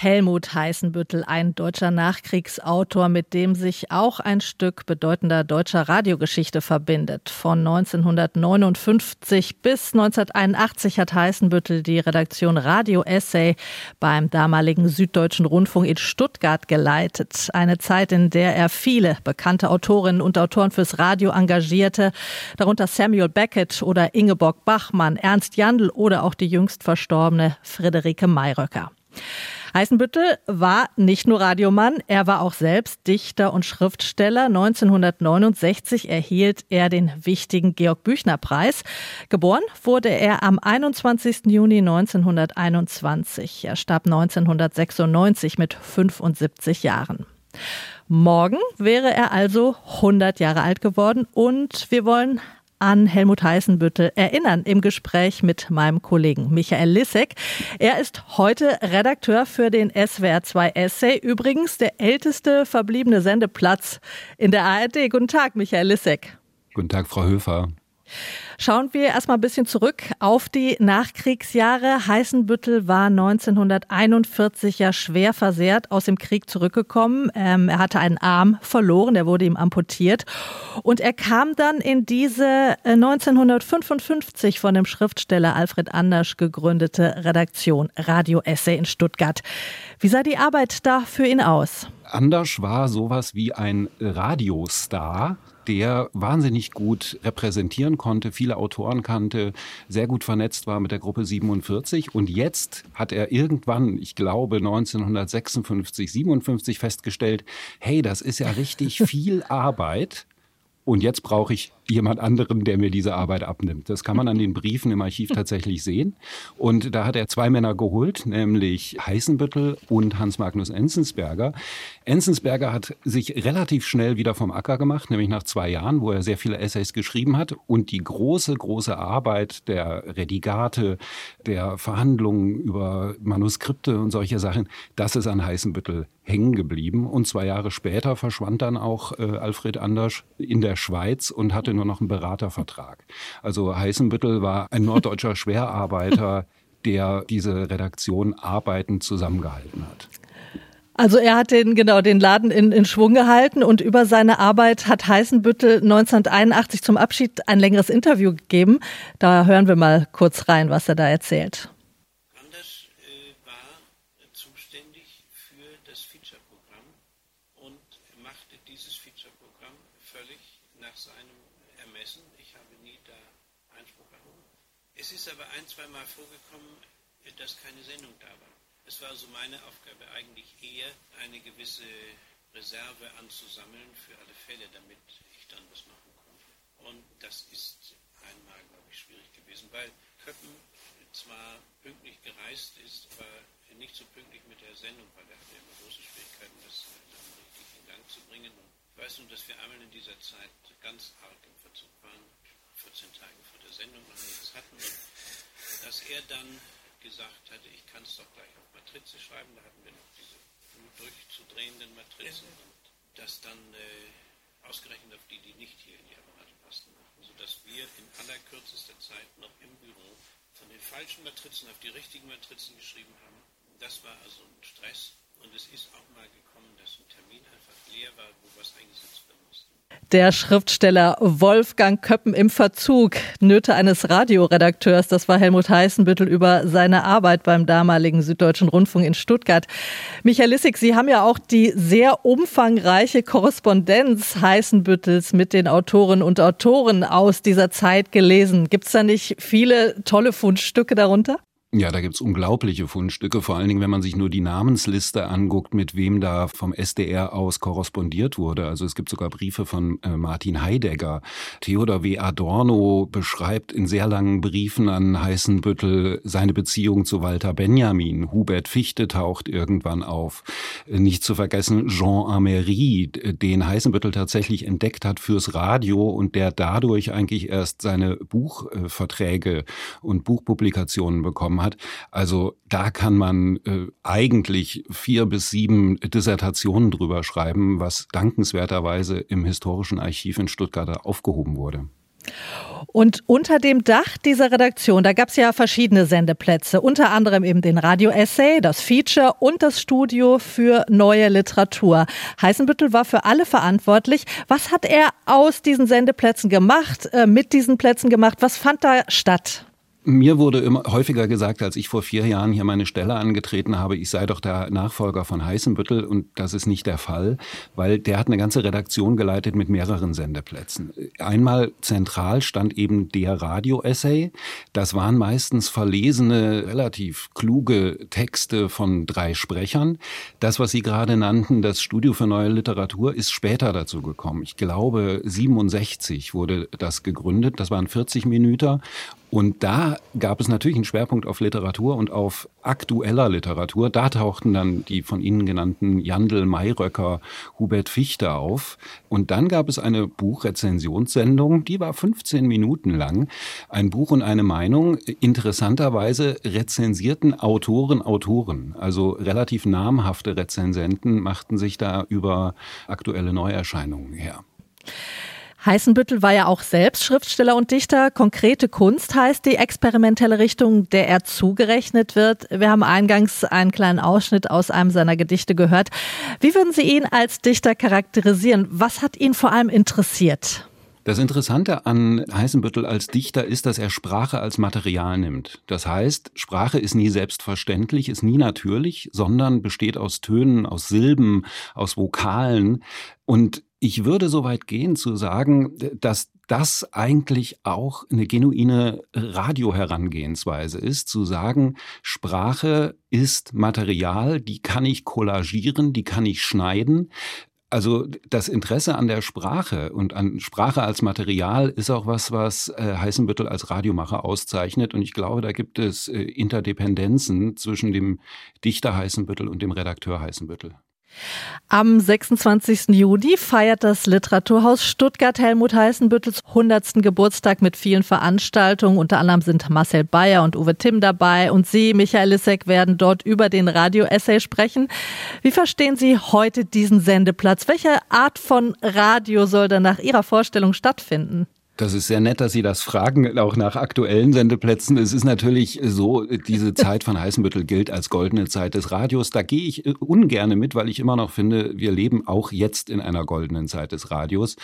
Helmut Heißenbüttel, ein deutscher Nachkriegsautor, mit dem sich auch ein Stück bedeutender deutscher Radiogeschichte verbindet. Von 1959 bis 1981 hat Heißenbüttel die Redaktion Radio Essay beim damaligen Süddeutschen Rundfunk in Stuttgart geleitet. Eine Zeit, in der er viele bekannte Autorinnen und Autoren fürs Radio engagierte, darunter Samuel Beckett oder Ingeborg Bachmann, Ernst Jandl oder auch die jüngst verstorbene Friederike Mayröcker. Heißenbüttel war nicht nur Radiomann, er war auch selbst Dichter und Schriftsteller. 1969 erhielt er den wichtigen Georg Büchner Preis. Geboren wurde er am 21. Juni 1921. Er starb 1996 mit 75 Jahren. Morgen wäre er also 100 Jahre alt geworden und wir wollen an Helmut Heißenbüttel erinnern im Gespräch mit meinem Kollegen Michael Lissek. Er ist heute Redakteur für den SWR 2 Essay, übrigens der älteste verbliebene Sendeplatz in der ARD. Guten Tag, Michael Lissek. Guten Tag, Frau Höfer. Schauen wir erstmal ein bisschen zurück auf die Nachkriegsjahre. Heißenbüttel war 1941 ja schwer versehrt aus dem Krieg zurückgekommen. Ähm, er hatte einen Arm verloren, der wurde ihm amputiert. Und er kam dann in diese 1955 äh, von dem Schriftsteller Alfred Andersch gegründete Redaktion Radio Essay in Stuttgart. Wie sah die Arbeit da für ihn aus? Andersch war sowas wie ein Radiostar der wahnsinnig gut repräsentieren konnte, viele Autoren kannte, sehr gut vernetzt war mit der Gruppe 47. Und jetzt hat er irgendwann, ich glaube 1956, 57 festgestellt, hey, das ist ja richtig viel Arbeit. Und jetzt brauche ich jemand anderen, der mir diese Arbeit abnimmt. Das kann man an den Briefen im Archiv tatsächlich sehen. Und da hat er zwei Männer geholt, nämlich Heißenbüttel und Hans Magnus Enzensberger. Enzensberger hat sich relativ schnell wieder vom Acker gemacht, nämlich nach zwei Jahren, wo er sehr viele Essays geschrieben hat. Und die große, große Arbeit der Redigate, der Verhandlungen über Manuskripte und solche Sachen, das ist an Heißenbüttel hängen geblieben. Und zwei Jahre später verschwand dann auch äh, Alfred Anders in der Schweiz und hatte nur noch einen Beratervertrag. Also Heißenbüttel war ein norddeutscher Schwerarbeiter, der diese Redaktion arbeitend zusammengehalten hat. Also er hat den, genau, den Laden in, in Schwung gehalten und über seine Arbeit hat Heißenbüttel 1981 zum Abschied ein längeres Interview gegeben. Da hören wir mal kurz rein, was er da erzählt. Gewisse Reserve anzusammeln für alle Fälle, damit ich dann was machen konnte. Und das ist einmal, glaube ich, schwierig gewesen, weil Köppen zwar pünktlich gereist ist, aber nicht so pünktlich mit der Sendung, weil er hatte immer große Schwierigkeiten, das dann richtig in Gang zu bringen. Und ich weiß nur, dass wir einmal in dieser Zeit ganz arg im Verzug waren, 14 Tage vor der Sendung noch nichts hatten. Dass er dann gesagt hatte, ich kann es doch gleich auf Matrize schreiben, da hatten wir noch diese durchzudrehenden Matrizen und das dann äh, ausgerechnet auf die, die nicht hier in die Apparate passten, sodass wir in allerkürzester Zeit noch im Büro von den falschen Matrizen auf die richtigen Matrizen geschrieben haben. Das war also ein Stress Der Schriftsteller Wolfgang Köppen im Verzug, Nöte eines Radioredakteurs, das war Helmut Heißenbüttel über seine Arbeit beim damaligen Süddeutschen Rundfunk in Stuttgart. Michael Lissig, Sie haben ja auch die sehr umfangreiche Korrespondenz Heißenbüttels mit den Autorinnen und Autoren aus dieser Zeit gelesen. Gibt es da nicht viele tolle Fundstücke darunter? Ja, da gibt's unglaubliche Fundstücke, vor allen Dingen, wenn man sich nur die Namensliste anguckt, mit wem da vom SDR aus korrespondiert wurde. Also es gibt sogar Briefe von äh, Martin Heidegger. Theodor W. Adorno beschreibt in sehr langen Briefen an Heißenbüttel seine Beziehung zu Walter Benjamin. Hubert Fichte taucht irgendwann auf. Nicht zu vergessen Jean Amery, den Heißenbüttel tatsächlich entdeckt hat fürs Radio und der dadurch eigentlich erst seine Buchverträge und Buchpublikationen bekommen bekommen hat. Also da kann man äh, eigentlich vier bis sieben Dissertationen drüber schreiben, was dankenswerterweise im Historischen Archiv in Stuttgart aufgehoben wurde. Und unter dem Dach dieser Redaktion, da gab es ja verschiedene Sendeplätze, unter anderem eben den Radio-Essay, das Feature und das Studio für neue Literatur. Heißenbüttel war für alle verantwortlich. Was hat er aus diesen Sendeplätzen gemacht, äh, mit diesen Plätzen gemacht? Was fand da statt? Mir wurde immer häufiger gesagt, als ich vor vier Jahren hier meine Stelle angetreten habe, ich sei doch der Nachfolger von Heißenbüttel und das ist nicht der Fall, weil der hat eine ganze Redaktion geleitet mit mehreren Sendeplätzen. Einmal zentral stand eben der Radio-Essay. Das waren meistens verlesene, relativ kluge Texte von drei Sprechern. Das, was Sie gerade nannten, das Studio für neue Literatur, ist später dazu gekommen. Ich glaube, 67 wurde das gegründet. Das waren 40 Minuten und da gab es natürlich einen Schwerpunkt auf Literatur und auf aktueller Literatur. Da tauchten dann die von Ihnen genannten Jandl, Mayröcker, Hubert Fichte auf. Und dann gab es eine Buchrezensionssendung, die war 15 Minuten lang. Ein Buch und eine Meinung. Interessanterweise rezensierten Autoren Autoren. Also relativ namhafte Rezensenten machten sich da über aktuelle Neuerscheinungen her. Heißenbüttel war ja auch selbst Schriftsteller und Dichter. Konkrete Kunst heißt die experimentelle Richtung, der er zugerechnet wird. Wir haben eingangs einen kleinen Ausschnitt aus einem seiner Gedichte gehört. Wie würden Sie ihn als Dichter charakterisieren? Was hat ihn vor allem interessiert? Das Interessante an Heißenbüttel als Dichter ist, dass er Sprache als Material nimmt. Das heißt, Sprache ist nie selbstverständlich, ist nie natürlich, sondern besteht aus Tönen, aus Silben, aus Vokalen. Und ich würde so weit gehen zu sagen, dass das eigentlich auch eine genuine Radioherangehensweise ist, zu sagen, Sprache ist Material, die kann ich kollagieren, die kann ich schneiden. Also das Interesse an der Sprache und an Sprache als Material ist auch was, was äh, Heißenbüttel als Radiomacher auszeichnet. Und ich glaube, da gibt es äh, Interdependenzen zwischen dem Dichter Heißenbüttel und dem Redakteur Heißenbüttel. Am 26. Juni feiert das Literaturhaus Stuttgart Helmut Heißenbüttels 100. Geburtstag mit vielen Veranstaltungen. Unter anderem sind Marcel Bayer und Uwe Timm dabei und Sie, Michael Lissek, werden dort über den Radio-Essay sprechen. Wie verstehen Sie heute diesen Sendeplatz? Welche Art von Radio soll da nach Ihrer Vorstellung stattfinden? Das ist sehr nett, dass Sie das fragen, auch nach aktuellen Sendeplätzen. Es ist natürlich so, diese Zeit von Heißenbüttel gilt als goldene Zeit des Radios. Da gehe ich äh, ungerne mit, weil ich immer noch finde, wir leben auch jetzt in einer goldenen Zeit des Radios.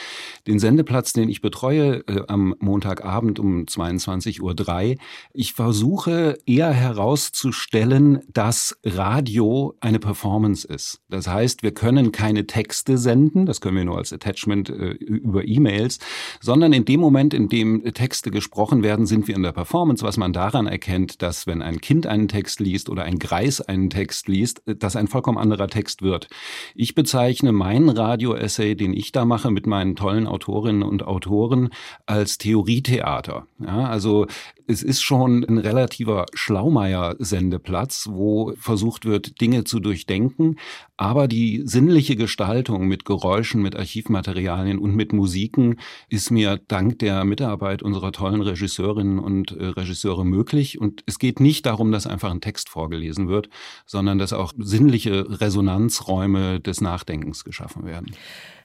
Den Sendeplatz, den ich betreue äh, am Montagabend um 22.03 Uhr, ich versuche eher herauszustellen, dass Radio eine Performance ist. Das heißt, wir können keine Texte senden, das können wir nur als Attachment äh, über E-Mails, sondern in dem Moment, in dem Texte gesprochen werden, sind wir in der Performance, was man daran erkennt, dass wenn ein Kind einen Text liest oder ein Greis einen Text liest, dass ein vollkommen anderer Text wird. Ich bezeichne meinen Radio-Essay, den ich da mache mit meinen tollen Autorinnen und Autoren, als Theorietheater. Ja, also es ist schon ein relativer Schlaumeier-Sendeplatz, wo versucht wird, Dinge zu durchdenken, aber die sinnliche Gestaltung mit Geräuschen, mit Archivmaterialien und mit Musiken ist mir dank der Mitarbeit unserer tollen Regisseurinnen und äh, Regisseure möglich. Und es geht nicht darum, dass einfach ein Text vorgelesen wird, sondern dass auch sinnliche Resonanzräume des Nachdenkens geschaffen werden.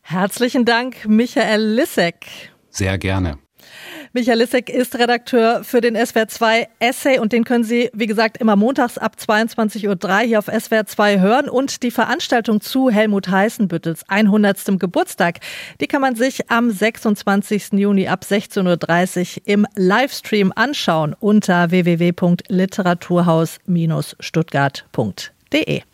Herzlichen Dank, Michael Lissek. Sehr gerne. Michael Lissek ist Redakteur für den SWR 2 Essay und den können Sie, wie gesagt, immer montags ab 22.03 Uhr hier auf SWR 2 hören. Und die Veranstaltung zu Helmut Heißenbüttels 100. Geburtstag, die kann man sich am 26. Juni ab 16.30 Uhr im Livestream anschauen unter www.literaturhaus-stuttgart.de.